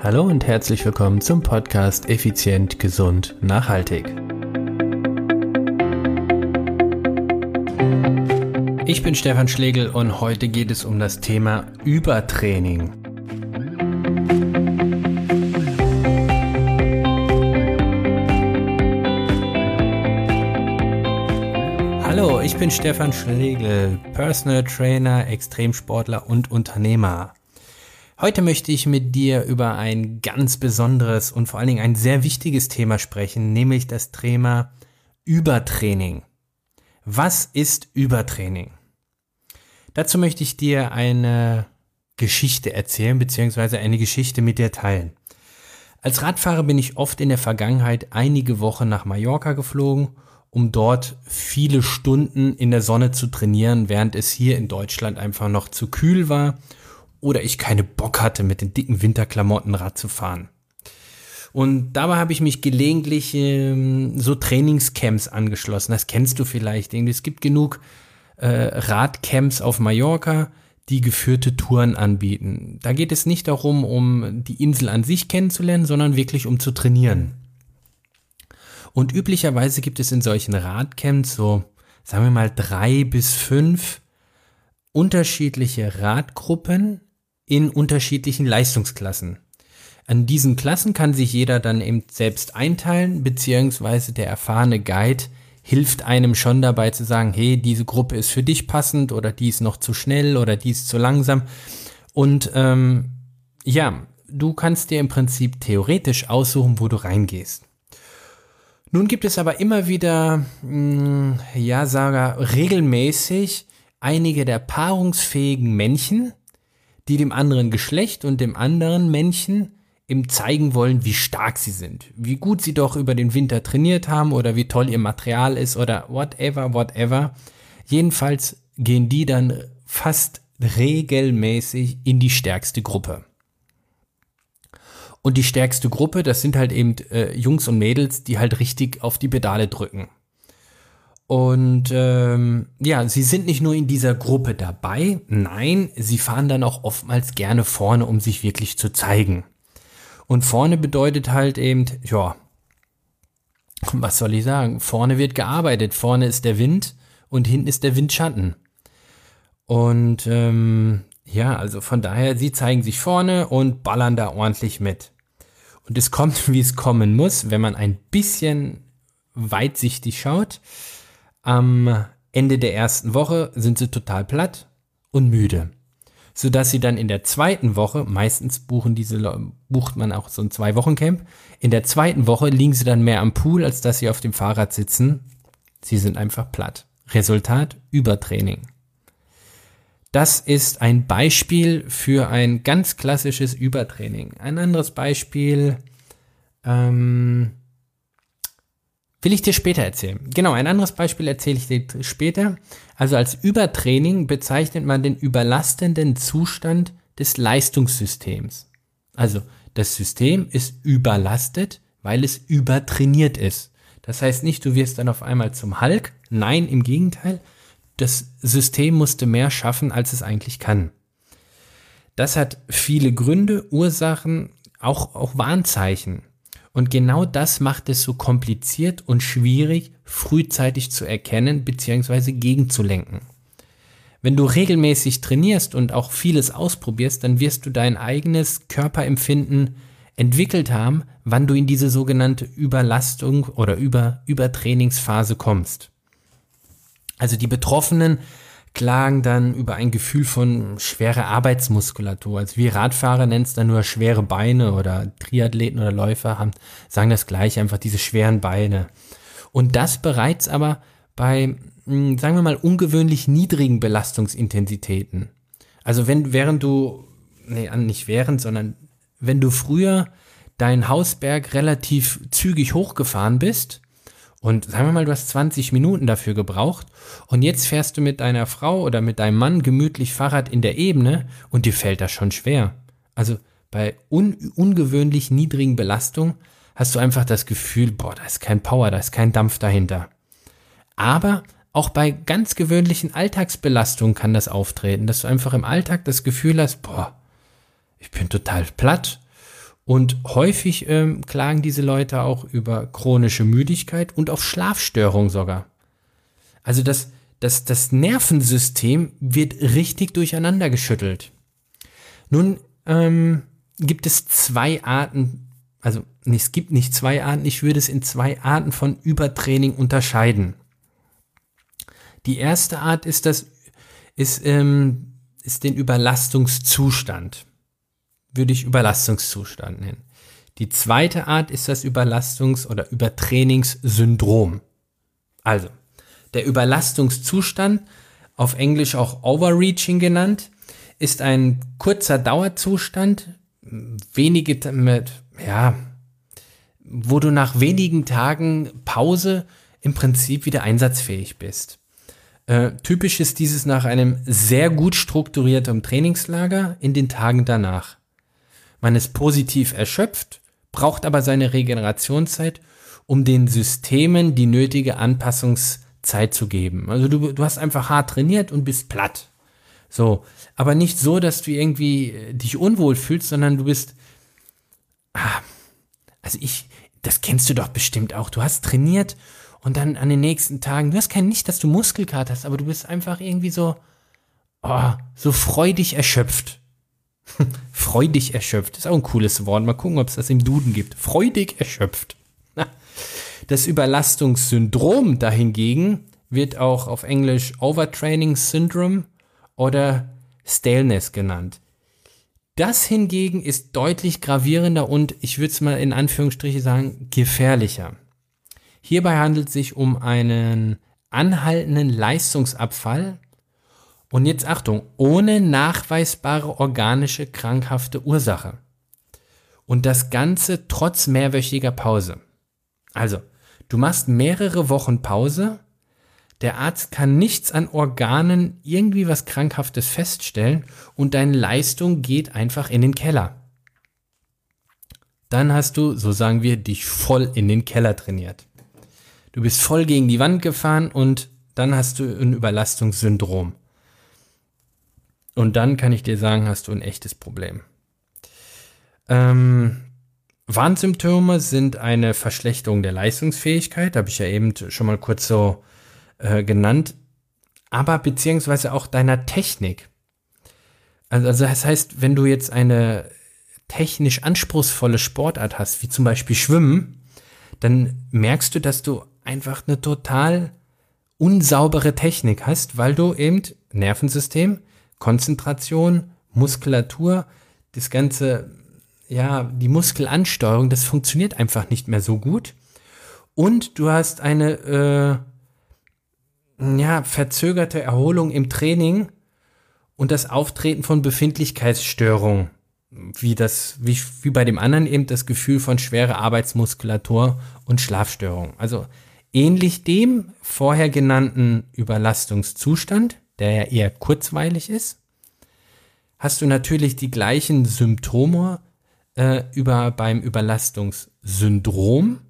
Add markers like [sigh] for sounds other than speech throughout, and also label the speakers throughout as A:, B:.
A: Hallo und herzlich willkommen zum Podcast Effizient, Gesund, Nachhaltig. Ich bin Stefan Schlegel und heute geht es um das Thema Übertraining. Hallo, ich bin Stefan Schlegel, Personal Trainer, Extremsportler und Unternehmer. Heute möchte ich mit dir über ein ganz besonderes und vor allen Dingen ein sehr wichtiges Thema sprechen, nämlich das Thema Übertraining. Was ist Übertraining? Dazu möchte ich dir eine Geschichte erzählen, beziehungsweise eine Geschichte mit dir teilen. Als Radfahrer bin ich oft in der Vergangenheit einige Wochen nach Mallorca geflogen, um dort viele Stunden in der Sonne zu trainieren, während es hier in Deutschland einfach noch zu kühl war oder ich keine Bock hatte, mit den dicken Winterklamotten Rad zu fahren. Und dabei habe ich mich gelegentlich ähm, so Trainingscamps angeschlossen. Das kennst du vielleicht. Es gibt genug äh, Radcamps auf Mallorca, die geführte Touren anbieten. Da geht es nicht darum, um die Insel an sich kennenzulernen, sondern wirklich um zu trainieren. Und üblicherweise gibt es in solchen Radcamps so, sagen wir mal, drei bis fünf unterschiedliche Radgruppen, in unterschiedlichen Leistungsklassen. An diesen Klassen kann sich jeder dann eben selbst einteilen, beziehungsweise der erfahrene Guide hilft einem schon dabei zu sagen, hey, diese Gruppe ist für dich passend oder die ist noch zu schnell oder die ist zu langsam. Und ähm, ja, du kannst dir im Prinzip theoretisch aussuchen, wo du reingehst. Nun gibt es aber immer wieder, mh, hm, ja, sage regelmäßig einige der paarungsfähigen Männchen, die dem anderen Geschlecht und dem anderen Männchen ihm zeigen wollen, wie stark sie sind, wie gut sie doch über den Winter trainiert haben oder wie toll ihr Material ist oder whatever, whatever. Jedenfalls gehen die dann fast regelmäßig in die stärkste Gruppe. Und die stärkste Gruppe, das sind halt eben äh, Jungs und Mädels, die halt richtig auf die Pedale drücken. Und ähm, ja, sie sind nicht nur in dieser Gruppe dabei, nein, sie fahren dann auch oftmals gerne vorne, um sich wirklich zu zeigen. Und vorne bedeutet halt eben, ja, was soll ich sagen? Vorne wird gearbeitet, vorne ist der Wind und hinten ist der Windschatten. Und ähm, ja, also von daher, sie zeigen sich vorne und ballern da ordentlich mit. Und es kommt, [laughs] wie es kommen muss, wenn man ein bisschen weitsichtig schaut. Am Ende der ersten Woche sind sie total platt und müde, sodass sie dann in der zweiten Woche, meistens buchen diese, bucht man auch so ein zwei Wochen Camp, in der zweiten Woche liegen sie dann mehr am Pool, als dass sie auf dem Fahrrad sitzen. Sie sind einfach platt. Resultat Übertraining. Das ist ein Beispiel für ein ganz klassisches Übertraining. Ein anderes Beispiel, ähm, Will ich dir später erzählen. Genau, ein anderes Beispiel erzähle ich dir später. Also als Übertraining bezeichnet man den überlastenden Zustand des Leistungssystems. Also das System ist überlastet, weil es übertrainiert ist. Das heißt nicht, du wirst dann auf einmal zum Hulk. Nein, im Gegenteil. Das System musste mehr schaffen, als es eigentlich kann. Das hat viele Gründe, Ursachen, auch, auch Warnzeichen. Und genau das macht es so kompliziert und schwierig, frühzeitig zu erkennen bzw. gegenzulenken. Wenn du regelmäßig trainierst und auch vieles ausprobierst, dann wirst du dein eigenes Körperempfinden entwickelt haben, wann du in diese sogenannte Überlastung oder Über Übertrainingsphase kommst. Also die Betroffenen klagen dann über ein Gefühl von schwerer Arbeitsmuskulatur. Also wir Radfahrer nennen es dann nur schwere Beine oder Triathleten oder Läufer haben, sagen das gleich, einfach diese schweren Beine. Und das bereits aber bei, hm, sagen wir mal, ungewöhnlich niedrigen Belastungsintensitäten. Also wenn, während du, nee, nicht während, sondern wenn du früher deinen Hausberg relativ zügig hochgefahren bist, und sagen wir mal, du hast 20 Minuten dafür gebraucht und jetzt fährst du mit deiner Frau oder mit deinem Mann gemütlich Fahrrad in der Ebene und dir fällt das schon schwer. Also bei un ungewöhnlich niedrigen Belastungen hast du einfach das Gefühl, boah, da ist kein Power, da ist kein Dampf dahinter. Aber auch bei ganz gewöhnlichen Alltagsbelastungen kann das auftreten, dass du einfach im Alltag das Gefühl hast, boah, ich bin total platt Und häufig ähm, klagen diese Leute auch über chronische Müdigkeit und auf Schlafstörung sogar. Also das, das, das Nervensystem wird richtig durcheinander geschüttelt. Nun ähm, gibt es zwei Arten, also es gibt nicht zwei Arten, ich würde es in zwei Arten von Übertraining unterscheiden. Die erste Art ist das, ist, ähm, ist den Überlastungszustand. Würde ich Überlastungszustand nennen. Die zweite Art ist das Überlastungs- oder Übertrainingssyndrom. Also, der Überlastungszustand, auf Englisch auch Overreaching genannt, ist ein kurzer Dauerzustand, wenige mit, ja, wo du nach wenigen Tagen Pause im Prinzip wieder einsatzfähig bist. Äh, typisch ist dieses nach einem sehr gut strukturierten Trainingslager in den Tagen danach. Man ist positiv erschöpft, braucht aber seine Regenerationszeit, um den Systemen die nötige Anpassungszeit zu geben. Also du, du hast einfach hart trainiert und bist platt. So, aber nicht so, dass du irgendwie äh, dich unwohl fühlst, sondern du bist, ah, also ich, das kennst du doch bestimmt auch. Du hast trainiert und dann an den nächsten Tagen, du hast kein nicht, dass du Muskelkater hast, aber du bist einfach irgendwie so, oh, so freudig erschöpft. [laughs] freudig erschöpft, ist auch ein cooles Wort. Mal gucken, ob es das im Duden gibt. Freudig erschöpft. Das Überlastungssyndrom dahingegen wird auch auf Englisch Overtraining Syndrome oder Staleness genannt. Das hingegen ist deutlich gravierender und ich würde es mal in Anführungsstriche sagen, gefährlicher. Hierbei handelt es sich um einen anhaltenden Leistungsabfall und jetzt Achtung, ohne nachweisbare organische krankhafte Ursache. Und das Ganze trotz mehrwöchiger Pause. Also, du machst mehrere Wochen Pause der Arzt kann nichts an Organen irgendwie was Krankhaftes feststellen und deine Leistung geht einfach in den Keller. Dann hast du, so sagen wir, dich voll in den Keller trainiert. Du bist voll gegen die Wand gefahren und dann hast du ein Überlastungssyndrom. Und dann kann ich dir sagen, hast du ein echtes Problem. Ähm, Warnsymptome sind eine Verschlechterung der Leistungsfähigkeit, habe ich ja eben schon mal kurz so äh, genannt, aber beziehungsweise auch deiner Technik. Also, also das heißt, wenn du jetzt eine technisch anspruchsvolle Sportart hast, wie zum Beispiel Schwimmen, dann merkst du, dass du einfach eine total unsaubere Technik hast, weil du eben Nervensystem, Konzentration, Muskulatur, das ganze, ja, die Muskelansteuerung, das funktioniert einfach nicht mehr so gut. Und du hast eine äh, ja, verzögerte Erholung im Training und das Auftreten von Befindlichkeitsstörungen, wie das, wie, wie bei dem anderen eben das Gefühl von schwerer Arbeitsmuskulatur und Schlafstörung. Also ähnlich dem vorher genannten Überlastungszustand, der ja eher kurzweilig ist, hast du natürlich die gleichen Symptome äh, über beim Überlastungssyndrom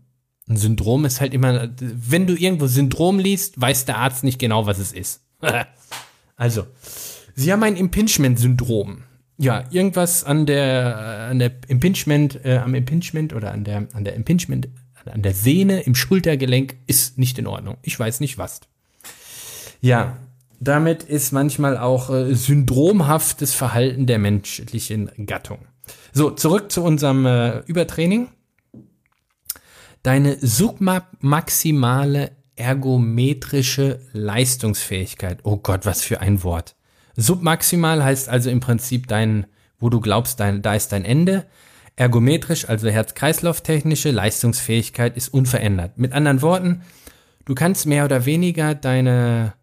A: ein Syndrom ist halt immer, wenn du irgendwo Syndrom liest, weiß der Arzt nicht genau, was es ist. [laughs] also, sie haben ein Impingement-Syndrom. Ja, irgendwas an der, an der Impingement, äh, am Impingement oder an der, an der Impingement, an der Sehne im Schultergelenk ist nicht in Ordnung. Ich weiß nicht was. Ja, damit ist manchmal auch äh, syndromhaftes Verhalten der menschlichen Gattung. So, zurück zu unserem äh, Übertraining deine submaximale ergometrische Leistungsfähigkeit. Oh Gott, was für ein Wort. Submaximal heißt also im Prinzip dein, wo du glaubst, dein, da ist dein Ende. Ergometrisch, also Herz-Kreislauf-technische Leistungsfähigkeit ist unverändert. Mit anderen Worten, du kannst mehr oder weniger deine,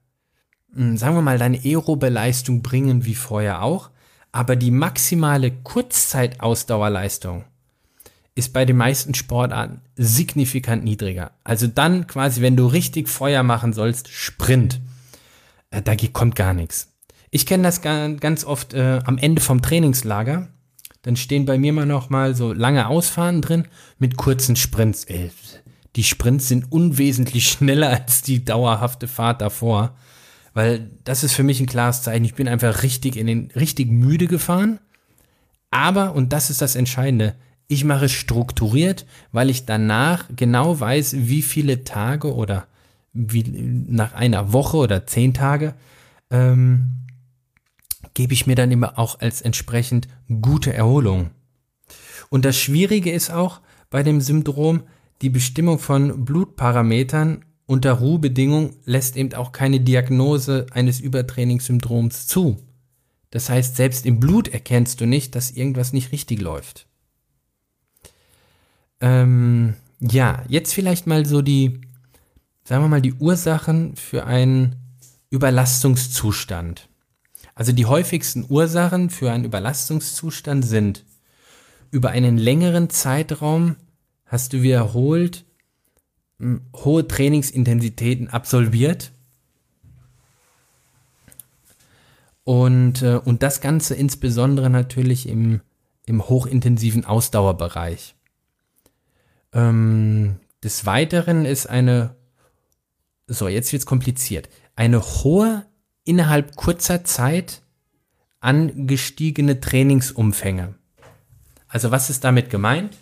A: sagen wir mal, deine aerobe Leistung bringen wie vorher auch, aber die maximale Kurzzeitausdauerleistung, ist bei den meisten Sportarten signifikant niedriger. Also dann quasi, wenn du richtig Feuer machen sollst, Sprint. Äh, da kommt gar nichts. Ich kenne das ganz oft äh, am Ende vom Trainingslager. Dann stehen bei mir mal noch mal so lange Ausfahren drin mit kurzen Sprints. Ey, die Sprints sind unwesentlich [laughs] schneller als die dauerhafte Fahrt davor. Weil das ist für mich ein klares Zeichen. Ich bin einfach richtig in den, richtig müde gefahren. Aber, und das ist das Entscheidende, Ich mache es strukturiert, weil ich danach genau weiß, wie viele Tage oder wie nach einer Woche oder zehn Tage ähm, gebe ich mir dann immer auch als entsprechend gute Erholung. Und das Schwierige ist auch bei dem Syndrom, die Bestimmung von Blutparametern unter Ruhebedingungen lässt eben auch keine Diagnose eines Übertrainingssyndroms zu. Das heißt, selbst im Blut erkennst du nicht, dass irgendwas nicht richtig läuft. Ähm, ja, jetzt vielleicht mal so die, sagen wir mal, die Ursachen für einen Überlastungszustand. Also die häufigsten Ursachen für einen Überlastungszustand sind über einen längeren Zeitraum hast du wiederholt hohe Trainingsintensitäten absolviert Und, äh, und das Ganze insbesondere natürlich im, im hochintensiven Ausdauerbereich. Ähm, des Weiteren ist eine, so jetzt wird's kompliziert, eine hohe, innerhalb kurzer Zeit angestiegene Trainingsumfänge. Also was ist damit gemeint?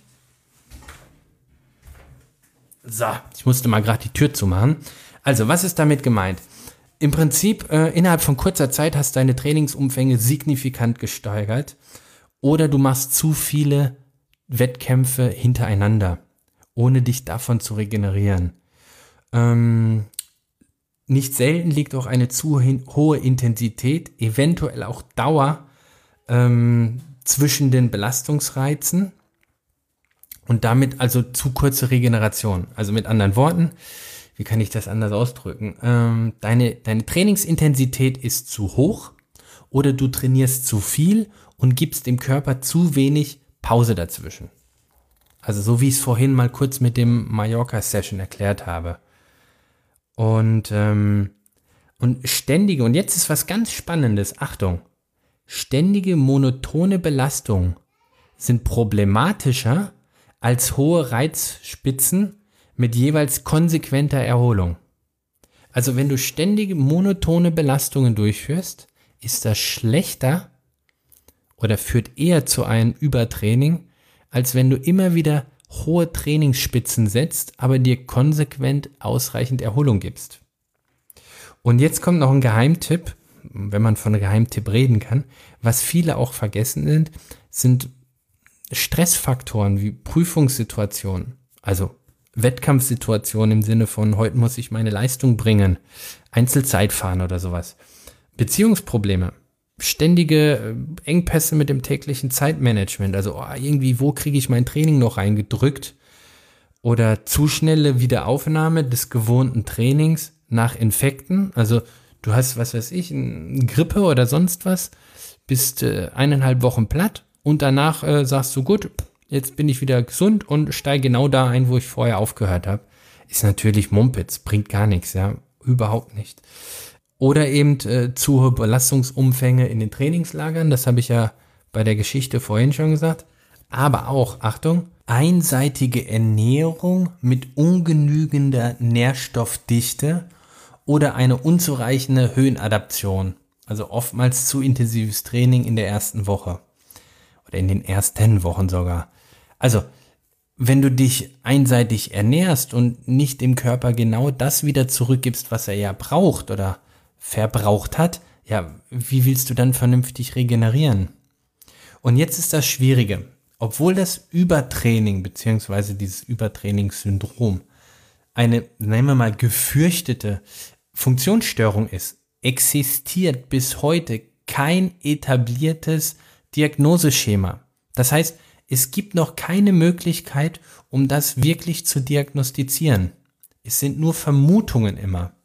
A: So, ich musste mal gerade die Tür zumachen. Also was ist damit gemeint? Im Prinzip, äh, innerhalb von kurzer Zeit hast deine Trainingsumfänge signifikant gesteigert oder du machst zu viele Wettkämpfe hintereinander, ohne dich davon zu regenerieren. Ähm, nicht selten liegt auch eine zu hohe Intensität, eventuell auch Dauer ähm, zwischen den Belastungsreizen und damit also zu kurze Regeneration. Also mit anderen Worten, wie kann ich das anders ausdrücken? Ähm, deine, deine Trainingsintensität ist zu hoch oder du trainierst zu viel und gibst dem Körper zu wenig Pause dazwischen. Also so wie ich es vorhin mal kurz mit dem Mallorca-Session erklärt habe. Und, ähm, und ständige, und jetzt ist was ganz Spannendes, Achtung, ständige monotone Belastung sind problematischer als hohe Reizspitzen mit jeweils konsequenter Erholung. Also wenn du ständige monotone Belastungen durchführst, ist das schlechter oder führt eher zu einem Übertraining, als wenn du immer wieder hohe Trainingsspitzen setzt, aber dir konsequent ausreichend Erholung gibst. Und jetzt kommt noch ein Geheimtipp, wenn man von Geheimtipp reden kann. Was viele auch vergessen sind, sind Stressfaktoren wie Prüfungssituationen. Also Wettkampfsituation im Sinne von, heute muss ich meine Leistung bringen, Einzelzeitfahren oder sowas. Beziehungsprobleme, ständige äh, Engpässe mit dem täglichen Zeitmanagement, also oh, irgendwie, wo kriege ich mein Training noch reingedrückt? Oder zu schnelle Wiederaufnahme des gewohnten Trainings nach Infekten, also du hast, was weiß ich, eine Grippe oder sonst was, bist äh, eineinhalb Wochen platt und danach äh, sagst du, gut, jetzt bin ich wieder gesund und steige genau da ein, wo ich vorher aufgehört habe, ist natürlich Mumpitz, bringt gar nichts, ja, überhaupt nicht. Oder eben äh, zu hohe Belastungsumfänge in den Trainingslagern, das habe ich ja bei der Geschichte vorhin schon gesagt. Aber auch, Achtung, einseitige Ernährung mit ungenügender Nährstoffdichte oder eine unzureichende Höhenadaption. Also oftmals zu intensives Training in der ersten Woche. Oder in den ersten Wochen sogar. Also, wenn du dich einseitig ernährst und nicht dem Körper genau das wieder zurückgibst, was er ja braucht oder verbraucht hat, ja, wie willst du dann vernünftig regenerieren? Und jetzt ist das Schwierige. Obwohl das Übertraining beziehungsweise dieses Übertrainingssyndrom eine, nennen wir mal, gefürchtete Funktionsstörung ist, existiert bis heute kein etabliertes Diagnoseschema. Das heißt, es gibt noch keine Möglichkeit, um das wirklich zu diagnostizieren. Es sind nur Vermutungen immer.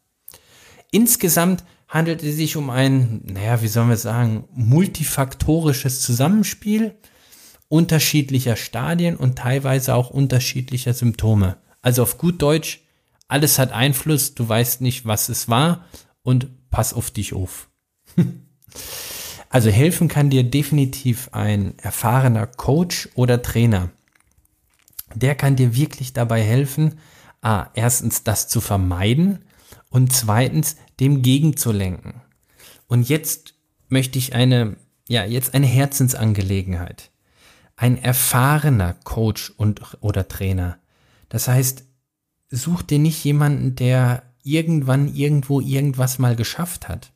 A: Insgesamt handelt es sich um ein, naja, wie sollen wir sagen, multifaktorisches Zusammenspiel unterschiedlicher Stadien und teilweise auch unterschiedlicher Symptome. Also auf gut Deutsch, alles hat Einfluss, du weißt nicht, was es war und pass auf dich auf. [laughs] Also helfen kann dir definitiv ein erfahrener Coach oder Trainer. Der kann dir wirklich dabei helfen, ah, erstens das zu vermeiden und zweitens dem gegenzulenken. Und jetzt möchte ich eine, ja, jetzt eine Herzensangelegenheit. ein erfahrener Coach und oder Trainer. Das heißt, such dir nicht jemanden, der irgendwann irgendwo irgendwas mal geschafft hat,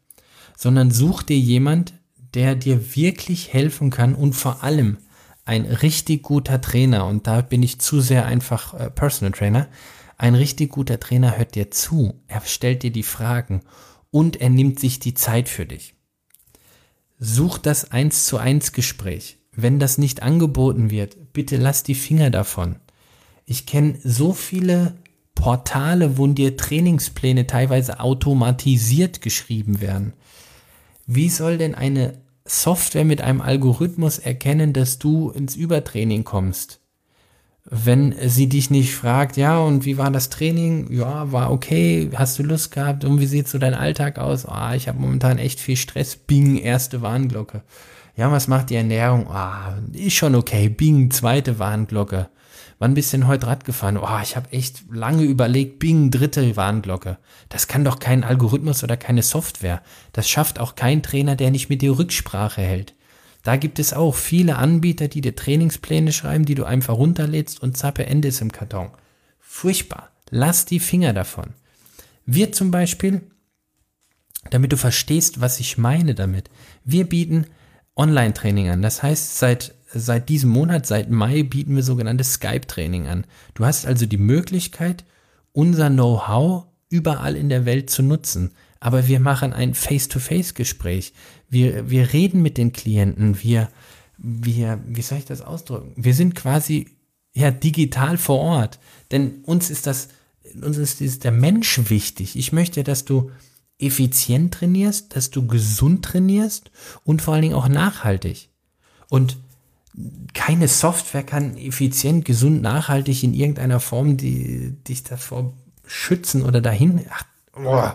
A: sondern such dir jemand, der dir wirklich helfen kann und vor allem ein richtig guter Trainer, und da bin ich zu sehr einfach äh, Personal Trainer, ein richtig guter Trainer hört dir zu, er stellt dir die Fragen und er nimmt sich die Zeit für dich. Such das eins zu eins Gespräch. Wenn das nicht angeboten wird, bitte lass die Finger davon. Ich kenne so viele Portale, wo dir Trainingspläne teilweise automatisiert geschrieben werden. Wie soll denn eine Software mit einem Algorithmus erkennen, dass du ins Übertraining kommst? Wenn sie dich nicht fragt, ja, und wie war das Training? Ja, war okay, hast du Lust gehabt? Und wie sieht so dein Alltag aus? Ah, ich habe momentan echt viel Stress. Bing, erste Warnglocke. Ja, was macht die Ernährung? Ah, ist schon okay. Bing, zweite Warnglocke. Wann bist du denn heute Rad gefahren? Oh, ich habe echt lange überlegt. Bing, dritte Warnglocke. Das kann doch kein Algorithmus oder keine Software. Das schafft auch kein Trainer, der nicht mit dir Rücksprache hält. Da gibt es auch viele Anbieter, die dir Trainingspläne schreiben, die du einfach runterlädst und zappe, Ende ist im Karton. Furchtbar. Lass die Finger davon. Wir zum Beispiel, damit du verstehst, was ich meine damit, wir bieten Online-Training an. Das heißt, seit seit diesem Monat, seit Mai, bieten wir sogenanntes Skype-Training an. Du hast also die Möglichkeit, unser Know-how überall in der Welt zu nutzen. Aber wir machen ein Face-to-Face-Gespräch. Wir, wir reden mit den Klienten. Wir, wir, wie soll ich das ausdrücken? Wir sind quasi ja digital vor Ort. Denn uns ist das, uns ist, der Mensch wichtig. Ich möchte, dass du effizient trainierst, dass du gesund trainierst und vor allen Dingen auch nachhaltig. Und keine Software kann effizient, gesund, nachhaltig in irgendeiner Form die, dich davor schützen oder dahin. Ach, oh,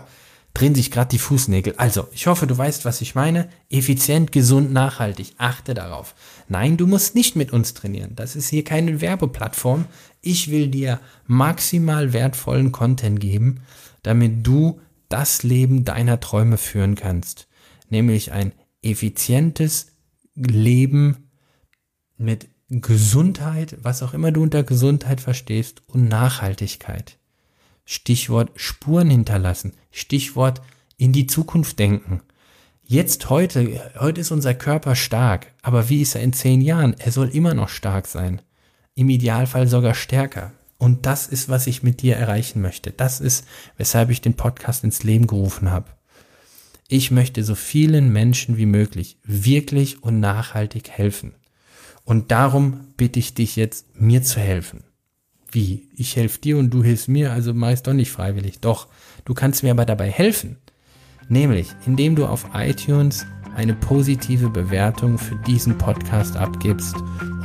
A: drehen sich gerade die Fußnägel. Also, ich hoffe, du weißt, was ich meine. Effizient, gesund, nachhaltig. Achte darauf. Nein, du musst nicht mit uns trainieren. Das ist hier keine Werbeplattform. Ich will dir maximal wertvollen Content geben, damit du das Leben deiner Träume führen kannst. Nämlich ein effizientes Leben mit Gesundheit, was auch immer du unter Gesundheit verstehst, und Nachhaltigkeit. Stichwort Spuren hinterlassen. Stichwort in die Zukunft denken. Jetzt heute, heute ist unser Körper stark, aber wie ist er in zehn Jahren? Er soll immer noch stark sein. Im Idealfall sogar stärker. Und das ist, was ich mit dir erreichen möchte. Das ist, weshalb ich den Podcast ins Leben gerufen habe. Ich möchte so vielen Menschen wie möglich wirklich und nachhaltig helfen. Und darum bitte ich dich jetzt, mir zu helfen. Wie? Ich helfe dir und du hilfst mir, also meist doch nicht freiwillig. Doch, du kannst mir aber dabei helfen. Nämlich, indem du auf iTunes eine positive Bewertung für diesen Podcast abgibst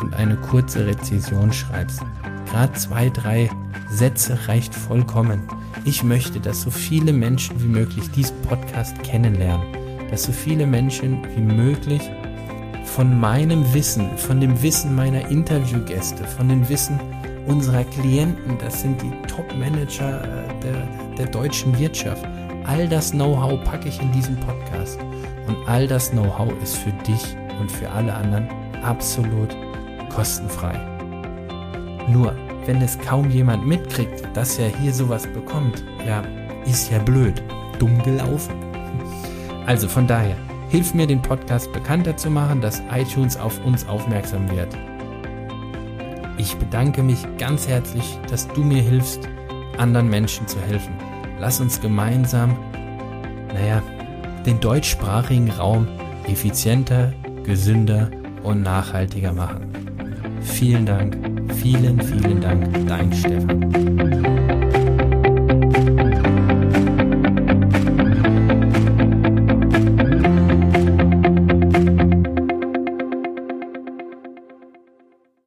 A: und eine kurze Rezession schreibst. Gerade zwei, drei Sätze reicht vollkommen. Ich möchte, dass so viele Menschen wie möglich diesen Podcast kennenlernen, dass so viele Menschen wie möglich von meinem Wissen, von dem Wissen meiner Interviewgäste, von dem Wissen unserer Klienten, das sind die Top-Manager äh, der, der deutschen Wirtschaft. All das Know-how packe ich in diesen Podcast. Und all das Know-how ist für dich und für alle anderen absolut kostenfrei. Nur, wenn es kaum jemand mitkriegt, dass er hier sowas bekommt, ja, ist ja blöd, dumm gelaufen. Also von daher, Hilf mir, den Podcast bekannter zu machen, dass iTunes auf uns aufmerksam wird. Ich bedanke mich ganz herzlich, dass du mir hilfst, anderen Menschen zu helfen. Lass uns gemeinsam, naja, den deutschsprachigen Raum effizienter, gesünder und nachhaltiger machen. Vielen Dank, vielen, vielen Dank, dein Stefan.